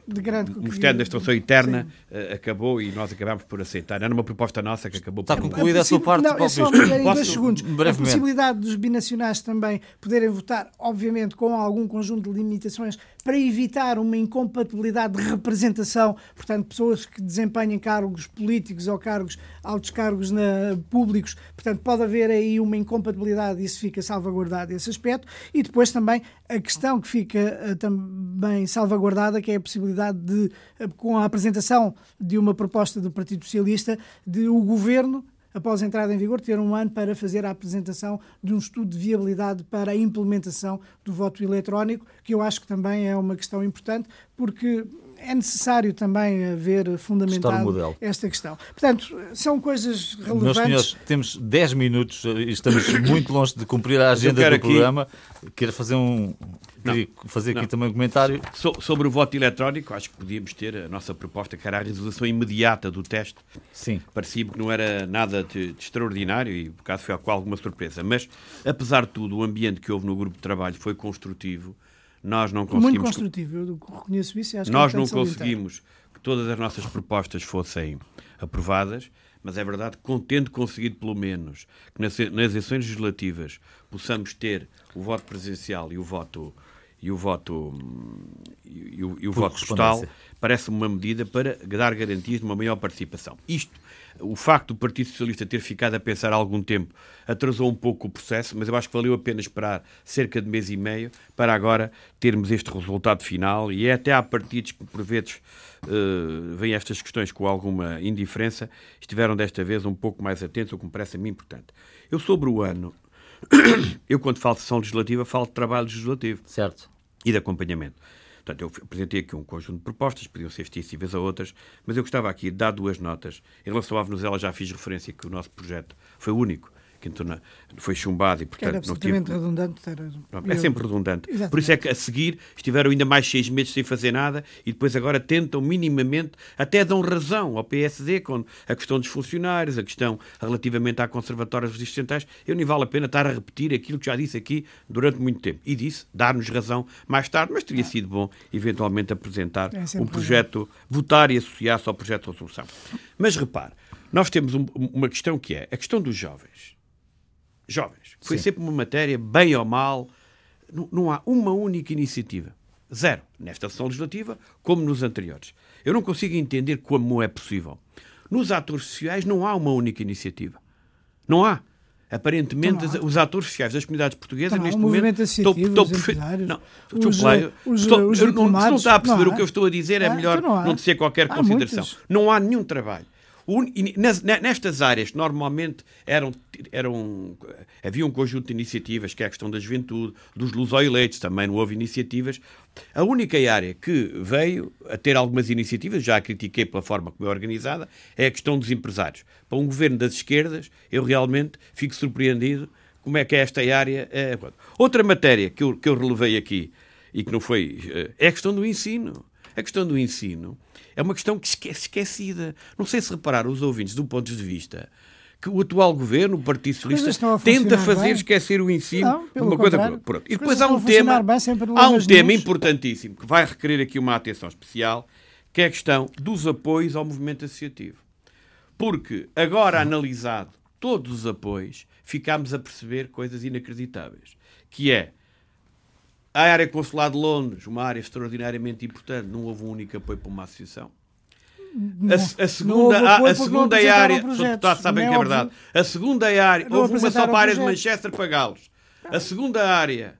de grande o Ministério da Instrução Eterna uh, acabou e nós acabámos por aceitar. Era uma proposta nossa que acabou Está por... Está concluída a, sua parte, não, Paulo só em dois segundos. brevemente. A possibilidade dos binacionais também poderem votar, obviamente, com algum conjunto de limitações para evitar uma incompatibilidade de representação, portanto, pessoas que desempenhem cargos políticos ou cargos, altos cargos na, públicos, portanto, pode haver aí uma incompatibilidade e isso fica salvaguardado esse aspecto. E depois também a questão que fica uh, também salvaguardada, que é a possibilidade de, uh, com a apresentação de uma proposta do Partido Socialista, de o governo após a entrada em vigor, ter um ano para fazer a apresentação de um estudo de viabilidade para a implementação do voto eletrónico, que eu acho que também é uma questão importante, porque é necessário também haver fundamentado esta questão. Portanto, são coisas relevantes. Meus senhores, temos 10 minutos e estamos muito longe de cumprir a agenda do aqui... programa. Quero fazer um. Queria fazer aqui não. também um comentário. So, sobre o voto eletrónico, acho que podíamos ter a nossa proposta, que era a resolução imediata do teste. Sim. Parecia que não era nada de, de extraordinário e, por acaso, foi com alguma surpresa. Mas, apesar de tudo, o ambiente que houve no grupo de trabalho foi construtivo nós não conseguimos. Muito construtivo, eu reconheço isso. Acho nós que é não conseguimos que todas as nossas propostas fossem aprovadas, mas é verdade que, tendo conseguido pelo menos que nas, nas eleições legislativas possamos ter o voto presencial e o voto e o voto e o, e o voto postal parece-me uma medida para dar garantias de uma maior participação. Isto o facto do Partido Socialista ter ficado a pensar há algum tempo atrasou um pouco o processo, mas eu acho que valeu a pena esperar cerca de mês e meio para agora termos este resultado final e é até há partidos que, por vezes, uh, veem estas questões com alguma indiferença, estiveram desta vez um pouco mais atentos, o que me parece a mim importante. Eu, sobre o ano, eu, quando falo de sessão legislativa, falo de trabalho legislativo. Certo. E de acompanhamento. Portanto, eu apresentei aqui um conjunto de propostas, podiam ser extensivas a outras, mas eu gostava aqui de dar duas notas. Em relação à Venezuela, já fiz referência que o nosso projeto foi único que então foi chumbado e, portanto, era absolutamente tive... redundante. Era... É sempre redundante. Exatamente. Por isso é que a seguir estiveram ainda mais seis meses sem fazer nada e depois agora tentam minimamente, até dão razão ao PSD com a questão dos funcionários, a questão relativamente à conservatória dos centrais. Eu nem vale a pena estar a repetir aquilo que já disse aqui durante muito tempo. E disse, dar-nos razão mais tarde, mas teria sido bom eventualmente apresentar é um projeto, votar e associar-se ao projeto de resolução. Mas repare, nós temos um, uma questão que é a questão dos jovens jovens. Foi Sim. sempre uma matéria, bem ou mal, não, não, há uma única iniciativa. Zero. Nesta sessão legislativa, como nos anteriores. Eu não consigo entender como é possível. Nos atores sociais não há uma única iniciativa. Não há. Aparentemente, então, os atores sociais das comunidades portuguesas então, neste um momento. Não, os, lá, os, estou, os não, se não está a perceber o que eu estou a dizer, é melhor então não, não dizer qualquer há consideração. Muitos. Não há nenhum trabalho nestas áreas normalmente eram, eram. Havia um conjunto de iniciativas, que é a questão da juventude, dos luso-eleitos, também não houve iniciativas. A única área que veio a ter algumas iniciativas, já a critiquei pela forma como é organizada, é a questão dos empresários. Para um governo das esquerdas, eu realmente fico surpreendido como é que esta área é. Outra matéria que eu, que eu relevei aqui e que não foi. Eh, é a questão do ensino. A questão do ensino é uma questão que esquece, esquecida. Não sei se repararam os ouvintes do ponto de vista que o atual governo, o Partido Socialista, tenta fazer bem. esquecer o ensino não, uma coisa. Pronto. E depois há um tema, bem, há um tema importantíssimo que vai requerer aqui uma atenção especial, que é a questão dos apoios ao movimento associativo. Porque agora analisado todos os apoios, ficámos a perceber coisas inacreditáveis, que é a área consular de Londres, uma área extraordinariamente importante, não houve um único apoio para uma associação. A, a, segunda, a, a segunda área, todos sabem que é verdade. A segunda área, houve uma só para a área de Manchester pagá-los. A segunda área,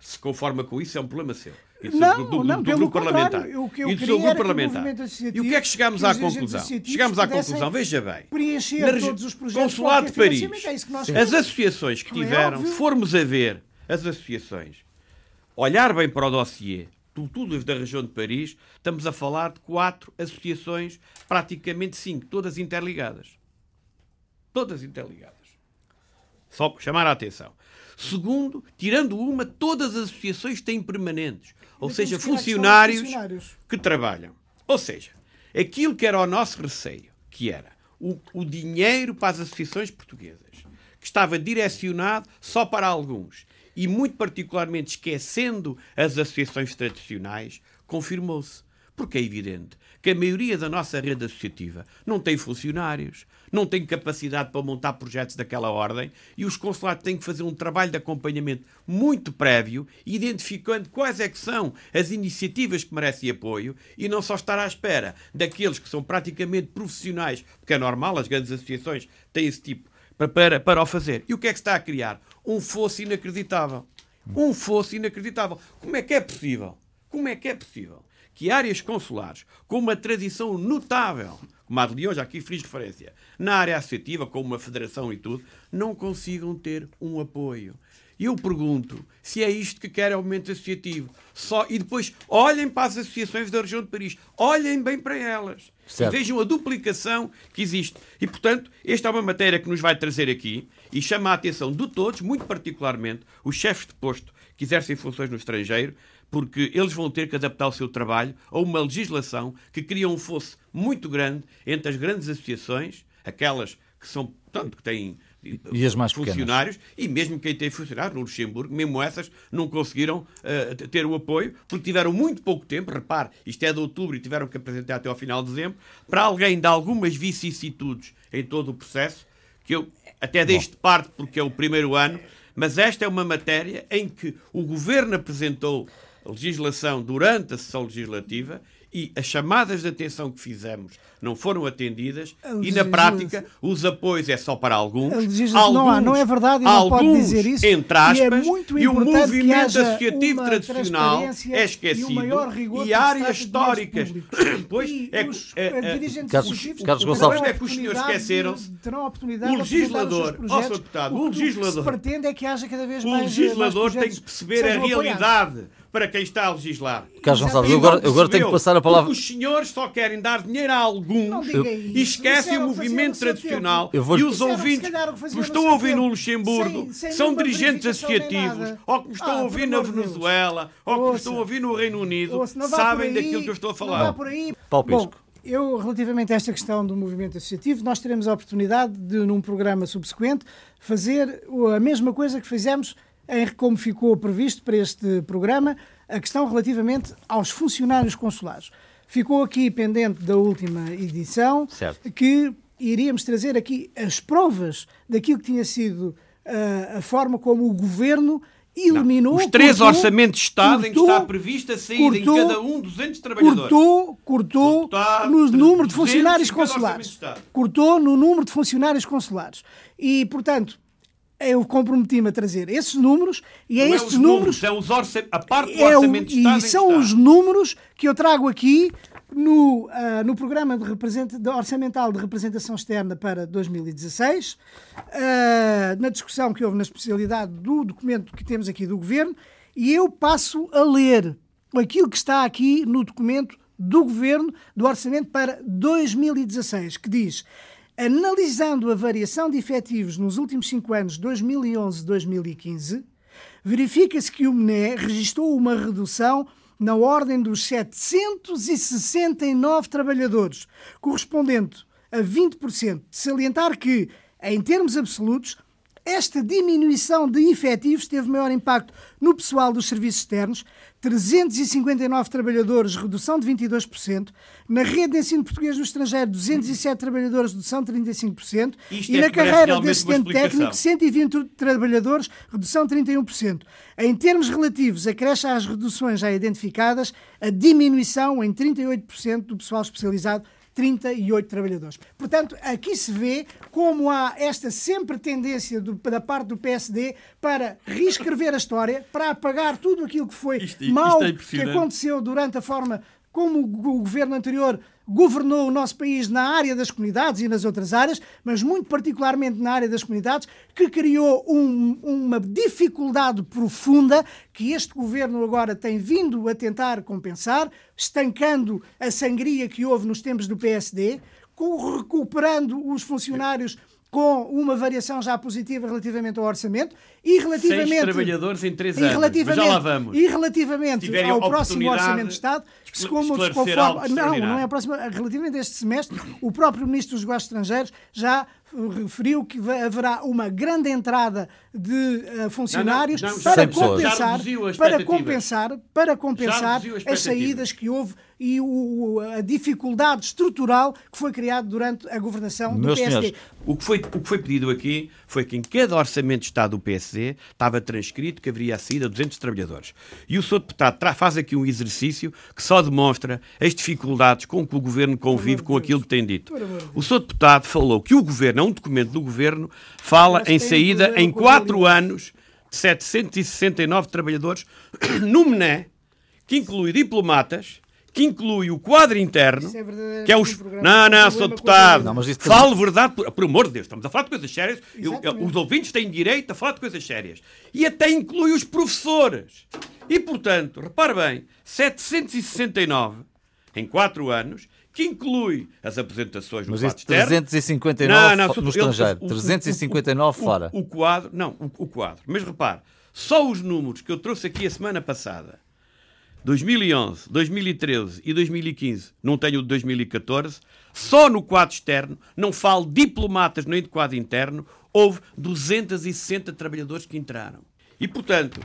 se conforma com isso, é um problema seu. Isso não, do, do, não, do grupo parlamentar. O que eu e do seu grupo parlamentar. E o que é que chegámos à conclusão? Chegámos à conclusão, veja bem. Preencher na, todos os projetos Consulado de Paris, é as associações que é tiveram, se formos a ver as associações olhar bem para o dossiê, tudo da região de Paris, estamos a falar de quatro associações, praticamente cinco, todas interligadas. Todas interligadas. Só chamar a atenção. Segundo, tirando uma, todas as associações têm permanentes, ou seja, funcionários, funcionários que trabalham. Ou seja, aquilo que era o nosso receio, que era o, o dinheiro para as associações portuguesas, que estava direcionado só para alguns e muito particularmente esquecendo as associações tradicionais, confirmou-se. Porque é evidente que a maioria da nossa rede associativa não tem funcionários, não tem capacidade para montar projetos daquela ordem e os consulados têm que fazer um trabalho de acompanhamento muito prévio, identificando quais é que são as iniciativas que merecem apoio e não só estar à espera daqueles que são praticamente profissionais, porque é normal, as grandes associações têm esse tipo para, para, para o fazer. E o que é que está a criar? Um fosso inacreditável. Um fosso inacreditável. Como é que é possível? Como é que é possível que áreas consulares com uma tradição notável como a de Leão, já aqui fiz referência, na área associativa, com uma federação e tudo, não consigam ter um apoio. E eu pergunto se é isto que quer o movimento associativo. Só, e depois olhem para as associações da região de Paris, olhem bem para elas. Certo. Vejam a duplicação que existe. E, portanto, esta é uma matéria que nos vai trazer aqui e chama a atenção de todos, muito particularmente os chefes de posto que exercem funções no estrangeiro, porque eles vão ter que adaptar o seu trabalho a uma legislação que cria um fosso muito grande entre as grandes associações, aquelas que são, tanto que têm e as mais funcionários pequenas. e mesmo quem tem funcionários no Luxemburgo, mesmo essas não conseguiram uh, ter o apoio porque tiveram muito pouco tempo, repare, isto é de outubro e tiveram que apresentar até ao final de dezembro, para alguém de algumas vicissitudes em todo o processo, que eu até deixo de parte porque é o primeiro ano, mas esta é uma matéria em que o governo apresentou legislação durante a sessão legislativa e as chamadas de atenção que fizemos não foram atendidas e, na prática, os apoios é só para alguns. Alguns, não, há, não é verdade, não alguns, pode dizer isso. entre aspas, e, é e o movimento associativo tradicional é esquecido. E, e áreas históricas. Pois, é, os, é, é, Carlos, Carlos Gonçalves. é que os senhores esqueceram-se. Terão a oportunidade o legislador, ó, deputado, o legislador. O que se pretende é que haja cada vez mais. O legislador tem que perceber a realidade para quem está a legislar. Carlos Gonçalves, eu agora, agora tenho que passar a palavra. Os senhores só querem dar dinheiro a alguns e esquecem o movimento tradicional vou... e os ouvintes que estão a ouvir no Luxemburgo, sem, sem são dirigentes associativos, ou que me estão ah, a ouvir na Venezuela, ou que me estão a ouvir no Reino Unido, sabem daquilo que eu estou a falar. Paulo Pisco. Bom, eu, relativamente a esta questão do movimento associativo, nós teremos a oportunidade de, num programa subsequente, fazer a mesma coisa que fizemos em como ficou previsto para este programa, a questão relativamente aos funcionários consulares. Ficou aqui pendente da última edição certo. que iríamos trazer aqui as provas daquilo que tinha sido uh, a forma como o governo eliminou. Não. Os três cortou, orçamentos de Estado cortou, em que está prevista a saída cortou, em cada um 200 trabalhadores. Cortou, cortou no número de funcionários consulares. Cortou no número de funcionários consulares. E, portanto, eu comprometi-me a trazer esses números e é estes números, números, é os orça, a parte do é orçamento de Estado e são os números que eu trago aqui no, uh, no programa de, de orçamental de representação externa para 2016, uh, ah, na discussão que houve na especialidade do documento que temos aqui do Governo, e eu passo a ler aquilo que está aqui no documento do Governo do Orçamento para 2016, que diz Analisando a variação de efetivos nos últimos cinco anos, 2011-2015, verifica-se que o MNE registrou uma redução na ordem dos 769 trabalhadores, correspondente a 20%. De salientar que, em termos absolutos, esta diminuição de efetivos teve maior impacto no pessoal dos serviços externos, 359 trabalhadores, redução de 22%. Na rede de ensino português no estrangeiro, 207 trabalhadores, redução de 35%. Isto e é na carreira de assistente técnico, 120 trabalhadores, redução de 31%. Em termos relativos, acresce às reduções já identificadas a diminuição em 38% do pessoal especializado 38 trabalhadores. Portanto, aqui se vê como há esta sempre tendência do, da parte do PSD para reescrever a história, para apagar tudo aquilo que foi isto, mal é que aconteceu durante a forma como o governo anterior governou o nosso país na área das comunidades e nas outras áreas, mas muito particularmente na área das comunidades, que criou um, uma dificuldade profunda que este governo agora tem vindo a tentar compensar, estancando a sangria que houve nos tempos do PSD, recuperando os funcionários com uma variação já positiva relativamente ao orçamento e relativamente Seis trabalhadores em três anos, relativamente, já lá vamos. E relativamente ao próximo orçamento de Estado, se como conforme, não, não é a próxima, relativamente a este semestre, o próprio Ministro dos Negócios Estrangeiros já referiu que haverá uma grande entrada de uh, funcionários não, não, para, compensar, para compensar para compensar as saídas que houve e o, a dificuldade estrutural que foi criada durante a governação do Meus PSD. Senhores, o que, foi, o que foi pedido aqui foi que em cada orçamento de Estado do PSD estava transcrito que haveria a saída de 200 trabalhadores. E o Sr. Deputado faz aqui um exercício que só demonstra as dificuldades com que o Governo convive com aquilo que tem dito. O Sr. Deputado falou que o Governo, é um documento do Governo, fala em saída em 4 anos de 769 trabalhadores no MNE, que inclui diplomatas, que inclui o quadro interno, é que é os. Não, não, sou deputado. Não, mas Falo verdade, por, por, amor de Deus, estamos a falar de coisas sérias. Eu, eu, os ouvintes têm direito a falar de coisas sérias. E até inclui os professores. E, portanto, repare bem, 769 em 4 anos, que inclui as apresentações no Mas quadro externo. 359 não, não, no estrangeiro, o, 359 o, fora. O, o, quadro, não, o, quadro. Mas repare, só os números que eu trouxe aqui a semana passada 2011, 2013 e 2015, não tenho o de 2014, só no quadro externo, não falo diplomatas nem de quadro interno, houve 260 trabalhadores que entraram. E, portanto,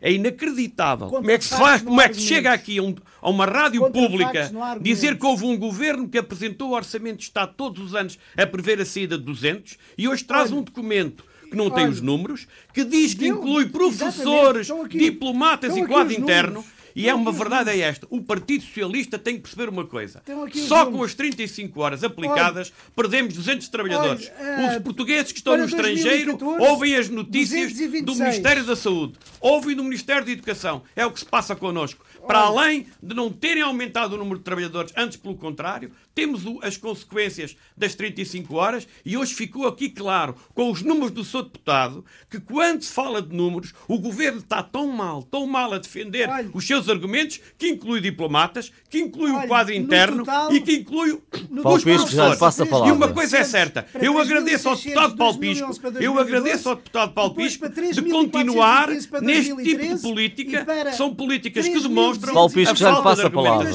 é inacreditável. como é que se faz, como é que chega aqui a, um, a uma rádio Contra pública dizer que houve um governo que apresentou o orçamento de Estado todos os anos a prever a saída de 200 e hoje traz Olha, um documento que não tem Olha, os números, que diz que inclui professores, diplomatas e quadro interno. Números e é uma verdade é esta. O Partido Socialista tem que perceber uma coisa. Só com as 35 horas aplicadas olha, perdemos 200 trabalhadores. Olha, uh, Os portugueses que estão no estrangeiro 2014, ouvem as notícias 226. do Ministério da Saúde, ouvem do Ministério da Educação. É o que se passa connosco. Para além de não terem aumentado o número de trabalhadores, antes pelo contrário, temos as consequências das 35 horas e hoje ficou aqui claro, com os números do seu deputado, que quando se fala de números, o governo está tão mal, tão mal a defender Olha, os seus argumentos, que inclui diplomatas, que inclui Olha, o quadro interno total, e que inclui os professores. E uma coisa é certa, eu agradeço ao deputado Paulo Pisco, eu agradeço ao deputado Paulo Pisco de continuar neste tipo de política, são políticas que demonstram Paulo Pisco, já lhe passa a palavra.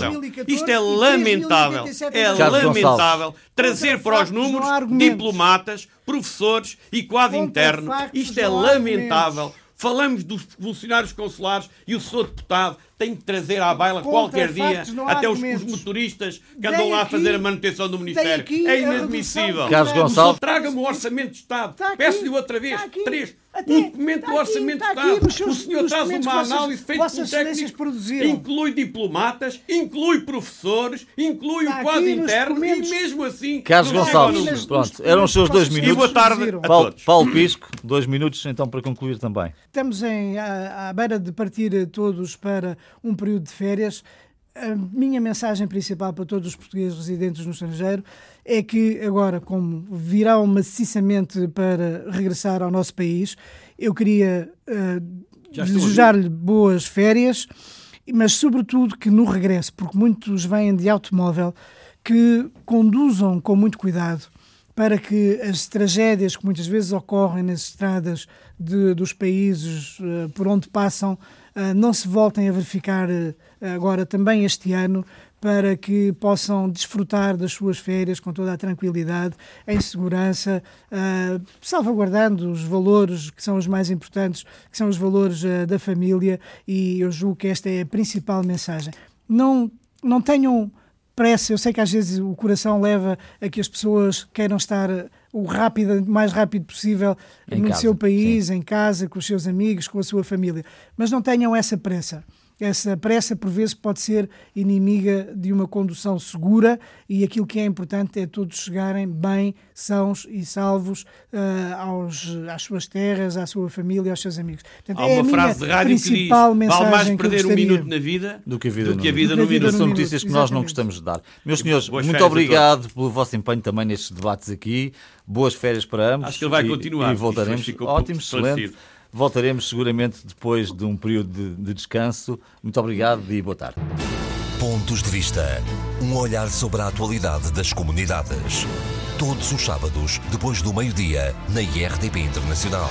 Isto é lamentável. É lamentável trazer para os números diplomatas, professores e quadro interno. Isto é lamentável. Falamos dos funcionários consulares e o seu deputado tem que trazer à baila qualquer dia até os, os, motoristas que andam lá a fazer a manutenção do Ministério. É inadmissível. Carlos Gonçalves. Traga-me o orçamento de Estado. Peço-lhe outra vez. Três. O documento do Orçamento de Estado. o senhor traz uma análise feita por técnico. Inclui diplomatas, inclui professores, inclui o quadro interno e mesmo assim. Carlos Gonçalves, pronto, eram os seus dois minutos. E boa tarde a Paulo, todos. Paulo Pisco, dois minutos então para concluir também. Estamos em, à, à beira de partir todos para um período de férias. A minha mensagem principal para todos os portugueses residentes no estrangeiro é que agora, como virão maciçamente para regressar ao nosso país, eu queria uh, desejar-lhe boas férias, mas sobretudo que no regresso, porque muitos vêm de automóvel, que conduzam com muito cuidado para que as tragédias que muitas vezes ocorrem nas estradas de, dos países uh, por onde passam não se voltem a verificar uh, agora também este ano, para que possam desfrutar das suas férias com toda a tranquilidade, em segurança, salvaguardando os valores que são os mais importantes, que são os valores da família, e eu julgo que esta é a principal mensagem. Não, não tenham pressa. Eu sei que às vezes o coração leva a que as pessoas queiram estar o rápido, mais rápido possível em no casa, seu país, sim. em casa, com os seus amigos, com a sua família. Mas não tenham essa pressa essa pressa por vezes pode ser inimiga de uma condução segura e aquilo que é importante é todos chegarem bem, sãos e salvos uh, aos, às suas terras, à sua família, aos seus amigos. Portanto, Há é uma frase de rádio que diz vale mais perder um minuto na vida do que a vida, do que a vida no, minuto. São notícias que nós não gostamos de dar. Meus senhores, Boas muito obrigado pelo vosso empenho também nestes debates aqui. Boas férias para ambos. Acho que ele vai continuar. E voltaremos. Ótimo, excelente. Voltaremos seguramente depois de um período de, de descanso. Muito obrigado e boa tarde. Pontos de Vista. Um olhar sobre a atualidade das comunidades. Todos os sábados, depois do meio-dia, na IRTP Internacional.